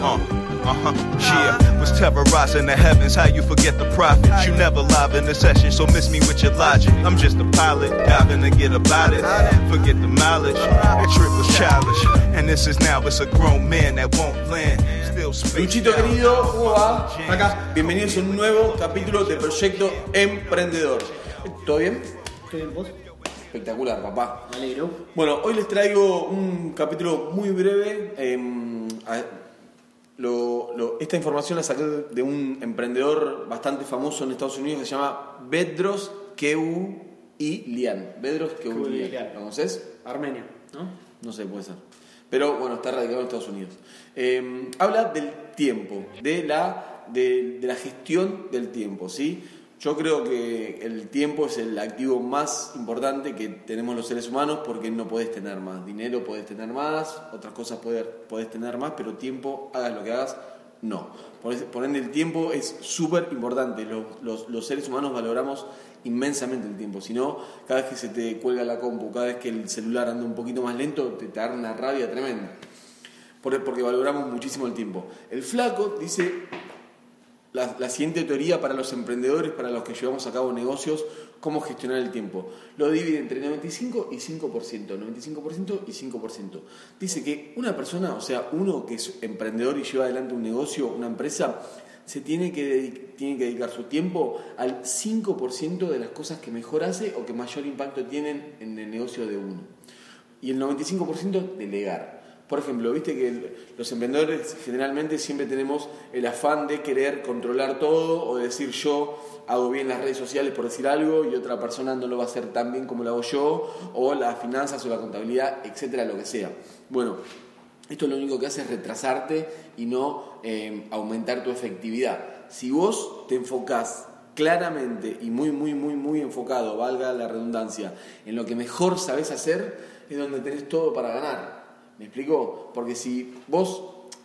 Uh, uh-huh, yeah. Was terrorizing the heavens, how you forget the prophets. You never live in the session, so miss me with your logic. I'm just a pilot, diving to get about it. Forget the mileage, that trip was childish. And this is now, it's a grown man that won't land. Still space Luchito querido, ¿cómo va? Acá, bienvenidos a un nuevo capítulo de Proyecto Emprendedor. ¿Todo bien? ¿Estoy bien vos? Espectacular, papá. Me alegro. Bueno, hoy les traigo un capítulo muy breve. em, a- lo- lo- esta información la saqué de un emprendedor bastante famoso en Estados Unidos que se llama Bedros Keu y Lian. Bedros Keu y Lian. Lian. ¿Lo conoces? Armenio, ¿no? No sé, puede ser. Pero bueno, está radicado en Estados Unidos. Eh, habla del tiempo, de la, de, de la gestión del tiempo, ¿sí? Yo creo que el tiempo es el activo más importante que tenemos los seres humanos porque no podés tener más. Dinero podés tener más, otras cosas podés, podés tener más, pero tiempo, hagas lo que hagas, no. Por, ende, el tiempo es súper importante. Los, los- los seres humanos valoramos inmensamente el tiempo. Si no, cada vez que se te cuelga la compu, cada vez que el celular anda un poquito más lento, te, te da una rabia tremenda. Por- Porque valoramos muchísimo el tiempo. El flaco dice la, siguiente teoría para los emprendedores, para los que llevamos a cabo negocios, cómo gestionar el tiempo. Lo divide entre 95 y 5%, 95% y 5%. Dice que una persona, o sea, uno que es emprendedor y lleva adelante un negocio, una empresa, se tiene que, tiene que dedicar su tiempo al 5% de las cosas que mejor hace o que mayor impacto tienen en el negocio de uno. Y el 95% delegar. Por ejemplo, viste que los emprendedores generalmente siempre tenemos el afán de querer controlar todo o decir yo hago bien las redes sociales por decir algo y otra persona no lo va a hacer tan bien como lo hago yo, o las finanzas o la contabilidad, etcétera, lo que sea. Bueno, esto lo único que hace es retrasarte y no eh, aumentar tu efectividad. Si vos te enfocás claramente y muy, muy, muy, muy enfocado, valga la redundancia, en lo que mejor sabes hacer, es donde tenés todo para ganar. ¿Me explico? Porque si vos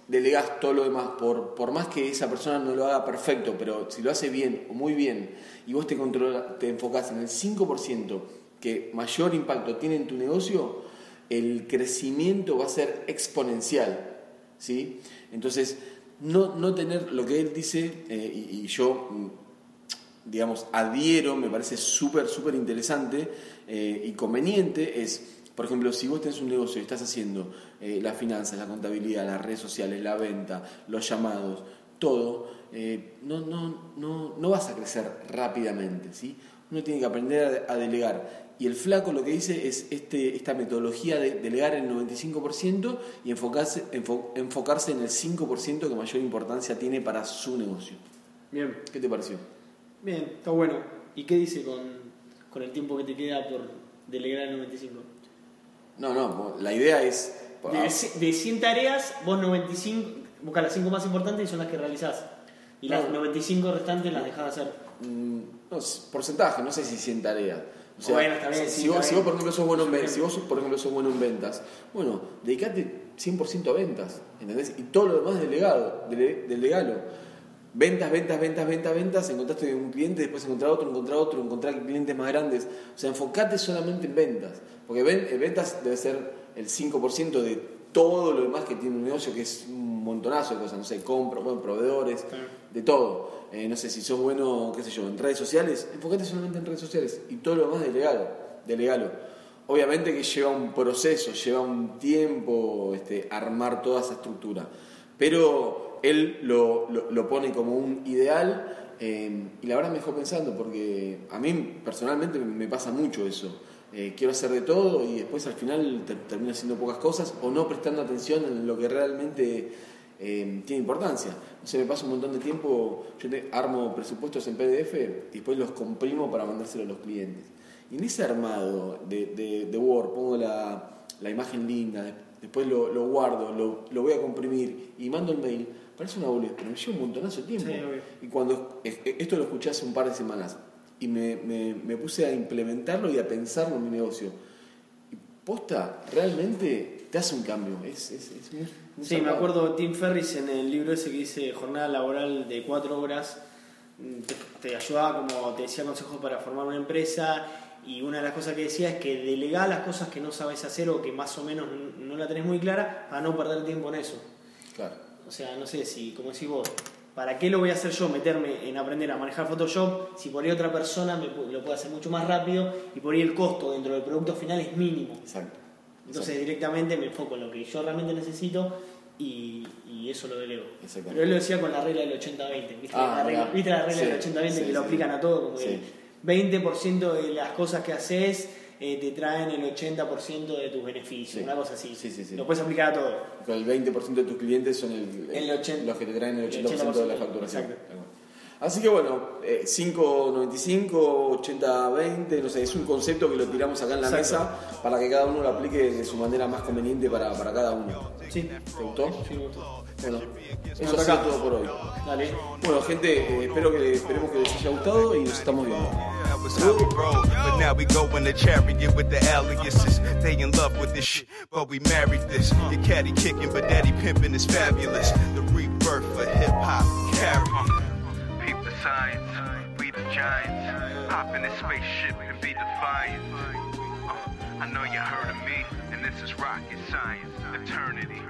delegás todo lo demás, por, por más que esa persona no lo haga perfecto, pero si lo hace bien o muy bien, y vos te, controla, te enfocás en el 5% que mayor impacto tiene en tu negocio, el crecimiento va a ser exponencial. ¿sí? Entonces, no, no tener lo que él dice, eh, y, yo, mm, digamos, adhiero, me parece súper, súper interesante eh, y conveniente, es, por ejemplo, si vos tenés un negocio y estás haciendo eh, las finanzas, la contabilidad, las redes sociales, la venta, los llamados, todo, eh, no, no, no, no vas a crecer rápidamente, ¿sí? Uno tiene que aprender a, delegar. Y el flaco lo que dice es este, esta metodología de delegar el 95% y enfocarse, enfo- enfocarse en el 5% que mayor importancia tiene para su negocio. Bien, ¿Qué te pareció? bien, está bueno. ¿Y qué dice con, con el tiempo que te queda por delegar el 95? No, no, la idea es... De, de 100 tareas, vos 95, busca las 5 más importantes y son las que realizás. Y las No. 95 restantes las dejás de hacer. Mm, no, porcentaje, no sé si 100 tareas. O sea, Bueno, bien, si, sí, vos, si vos, por ejemplo, sos bueno en si vos, por ejemplo, sos bueno en ventas, bueno, dedicate 100% a ventas, ¿entendés? Y todo lo demás delegado, dele- delegalo. Ventas, ventas, ventas, ventas, ventas, encontraste un cliente, después encontrar otro, encontrar otro, encontrar clientes más grandes. O sea, enfocate solamente en ventas. Porque ven- ventas debe ser el 5% de todo lo demás que tiene un negocio, que es un montonazo de cosas, no sé, compra, bueno, proveedores, de todo. Eh, no sé si sos bueno, qué sé yo, en redes sociales, enfocate solamente en redes sociales y todo lo demás delegalo, delegalo. Obviamente que lleva un proceso, lleva un tiempo este, armar toda esa estructura, pero él lo, lo- pone como un ideal eh, y la verdad me dejó pensando porque a mí personalmente me pasa mucho eso. Eh, quiero hacer de todo y después al final te- termino haciendo pocas cosas o no prestando atención en lo que realmente eh, tiene importancia. Sé, me paso un montón de tiempo, yo armo presupuestos en PDF y después los comprimo para mandárselo a los clientes. Y en ese armado de, de- de Word pongo la, la imagen linda, después lo, lo guardo, lo, lo voy a comprimir y mando el mail. Parece una boludez, pero me lleva un montonazo de tiempo. Sí, y cuando es- esto lo escuché hace un par de semanas y me, me- me puse a implementarlo y a pensarlo en mi negocio. Y posta, realmente te hace un cambio. Es, es, es muy Sí, me acuerdo Tim Ferris en el libro ese que dice jornada laboral de 4 horas. mm, Te, te ayudaba, como te decía, consejos para formar una empresa. Y una de las cosas que decía es que delegá las cosas que no sabes hacer o que más o menos no la tenés muy clara para no perder tiempo en eso. Claro. O sea, no sé si, como decís vos, ¿para qué lo voy a hacer yo meterme en aprender a manejar Photoshop si por ahí otra persona me lo puede hacer mucho más rápido y por ahí el costo dentro del producto final es mínimo? Exacto. Entonces directamente me enfoco en lo que yo realmente necesito y, y eso lo delego. Pero él lo decía con la regla del 80-20. ¿Viste, Ah, la, regla, mirá. ¿viste la regla Sí, del 80-20 sí, que lo sí. aplican a todo? Como Sí. que 20% de las cosas que haces eh, te traen el 80% de tus beneficios, Sí. una cosa así. Sí, sí. Lo puedes aplicar a todo. El 20% de tus clientes son el, El 80. los que te traen el El 80%, de la 80%, facturación. exacto. Así que bueno, eh, 5.95, 80-20, no sé, es un concepto que lo tiramos acá en la Exacto. mesa para que cada uno lo aplique de su manera más conveniente para, para cada uno. Sí. ¿Te gustó? Sí, me gustó. Bueno, eso ha sido todo por hoy. Dale. Bueno, gente, eh, espero que, esperemos que les haya gustado y nos estamos viendo. Was how we. But now we go in the chariot with the aliases. They in love with this shit, but we married this. Your caddy kicking, but daddy pimping is fabulous. The rebirth for hip hop. Carry. Peep the science, we the giants. Hop in this spaceship and be defiant. Uh, I know you heard of me, and this is rocket science, eternity.